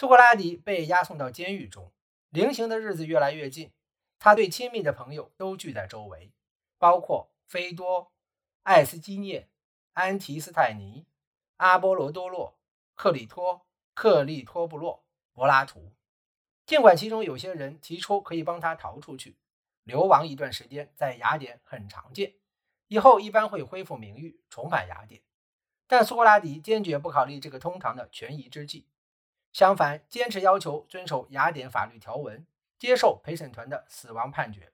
苏格拉底被押送到监狱中，临刑的日子越来越近，他最亲密的朋友都聚在周围，包括菲多、艾斯基涅、安提斯泰尼、阿波罗多洛、克里托、克利托布洛、柏拉图。尽管其中有些人提出可以帮他逃出去，流亡一段时间，在雅典很常见，以后一般会恢复名誉，重返雅典，但苏格拉底坚决不考虑这个通常的权宜之计。相反，坚持要求遵守雅典法律条文，接受陪审团的死亡判决，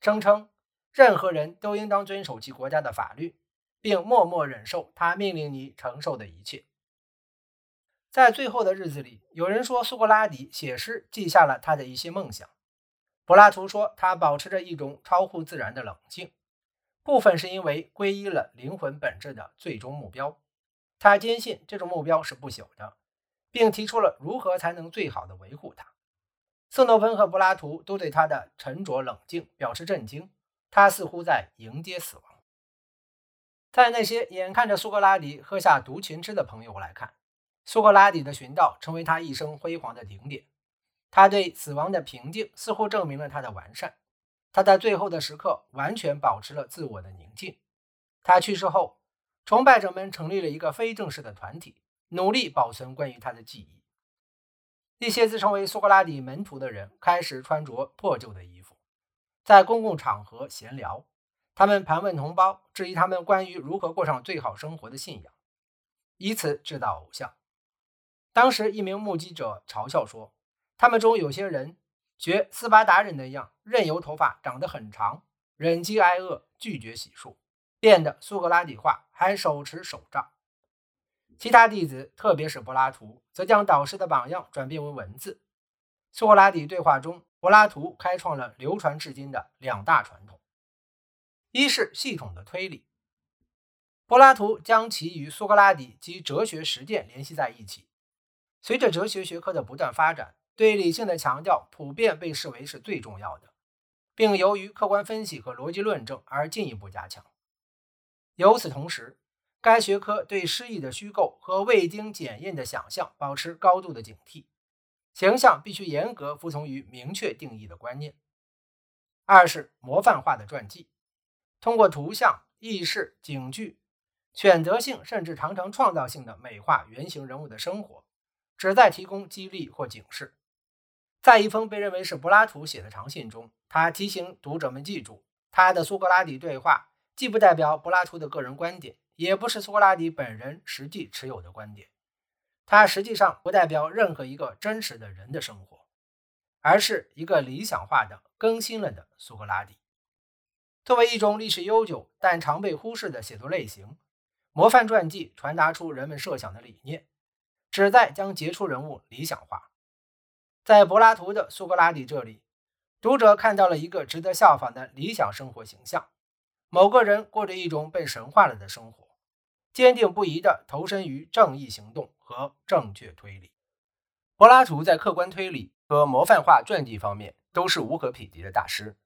声称任何人都应当遵守其国家的法律，并默默忍受他命令你承受的一切。在最后的日子里，有人说苏格拉底写诗记下了他的一些梦想。柏拉图说他保持着一种超乎自然的冷静，部分是因为皈依了灵魂本质的最终目标，他坚信这种目标是不朽的。并提出了如何才能最好的维护它。色诺芬和柏拉图都对他的沉着冷静表示震惊，他似乎在迎接死亡。在那些眼看着苏格拉底喝下毒芹汁的朋友来看，苏格拉底的寻道成为他一生辉煌的顶点。他对死亡的平静似乎证明了他的完善。他在最后的时刻完全保持了自我的宁静。他去世后，崇拜者们成立了一个非正式的团体。努力保存关于他的记忆。一些自称为苏格拉底门徒的人开始穿着破旧的衣服，在公共场合闲聊。他们盘问同胞，质疑他们关于如何过上最好生活的信仰，以此制造偶像。当时，一名目击者嘲笑说：“他们中有些人学斯巴达人那样，任由头发长得很长，忍饥挨饿，拒绝洗漱，变得苏格拉底化，还手持手杖。”其他弟子，特别是柏拉图，则将导师的榜样转变为文字。苏格拉底对话中，柏拉图开创了流传至今的两大传统：一是系统的推理，柏拉图将其与苏格拉底及哲学实践联系在一起。随着哲学学科的不断发展，对理性的强调普遍被视为是最重要的，并由于客观分析和逻辑论证而进一步加强。与此同时，该学科对诗意的虚构和未经检验的想象保持高度的警惕，形象必须严格服从于明确定义的观念。二是模范化的传记，通过图像、意识、警句、选择性甚至常常创造性的美化原型人物的生活，旨在提供激励或警示。在一封被认为是柏拉图写的长信中，他提醒读者们记住，他的苏格拉底对话既不代表柏拉图的个人观点。也不是苏格拉底本人实际持有的观点，它实际上不代表任何一个真实的人的生活，而是一个理想化的、更新了的苏格拉底。作为一种历史悠久但常被忽视的写作类型，模范传记传达出人们设想的理念，旨在将杰出人物理想化。在柏拉图的苏格拉底这里，读者看到了一个值得效仿的理想生活形象。某个人过着一种被神化了的生活，坚定不移地投身于正义行动和正确推理。柏拉图在客观推理和模范化传记方面都是无可匹敌的大师，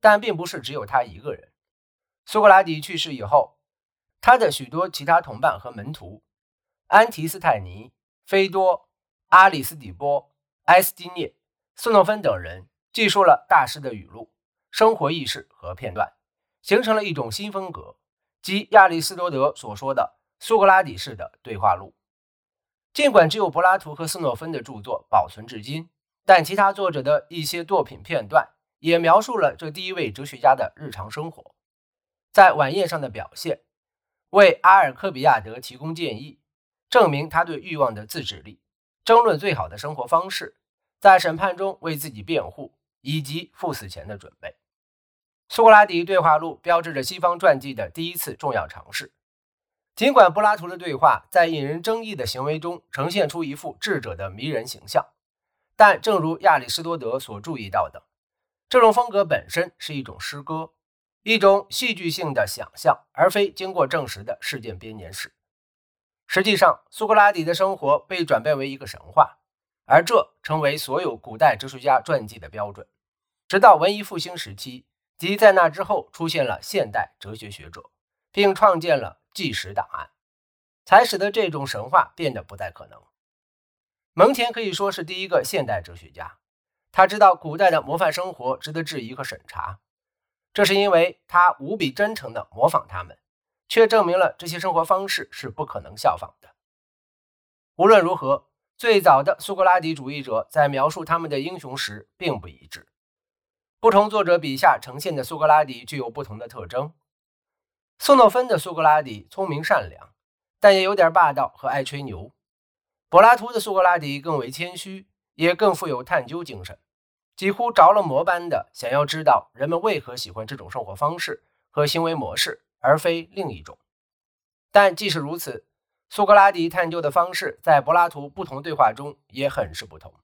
但并不是只有他一个人。苏格拉底去世以后，他的许多其他同伴和门徒——安提斯泰尼、菲多、阿里斯底波、埃斯蒂涅、斯诺芬等人，记述了大师的语录、生活轶事和片段。形成了一种新风格，即亚里士多德所说的苏格拉底式的对话录。尽管只有柏拉图和斯诺芬的著作保存至今，但其他作者的一些作品片段也描述了这第一位哲学家的日常生活，在晚宴上的表现，为阿尔科比亚德提供建议，证明他对欲望的自制力，争论最好的生活方式，在审判中为自己辩护，以及赴死前的准备。苏格拉底对话录标志着西方传记的第一次重要尝试。尽管柏拉图的对话在引人争议的行为中呈现出一副智者的迷人形象，但正如亚里士多德所注意到的，这种风格本身是一种诗歌，一种戏剧性的想象，而非经过证实的事件编年史。实际上，苏格拉底的生活被转变为一个神话，而这成为所有古代哲学家传记的标准，直到文艺复兴时期。即在那之后，出现了现代哲学学者，并创建了纪实档案，才使得这种神话变得不再可能。蒙恬可以说是第一个现代哲学家，他知道古代的模范生活值得质疑和审查，这是因为他无比真诚地模仿他们，却证明了这些生活方式是不可能效仿的。无论如何，最早的苏格拉底主义者在描述他们的英雄时并不一致。不同作者笔下呈现的苏格拉底具有不同的特征。宋诺芬的苏格拉底聪明善良，但也有点霸道和爱吹牛。柏拉图的苏格拉底更为谦虚，也更富有探究精神，几乎着了魔般的想要知道人们为何喜欢这种生活方式和行为模式，而非另一种。但即使如此，苏格拉底探究的方式在柏拉图不同对话中也很是不同。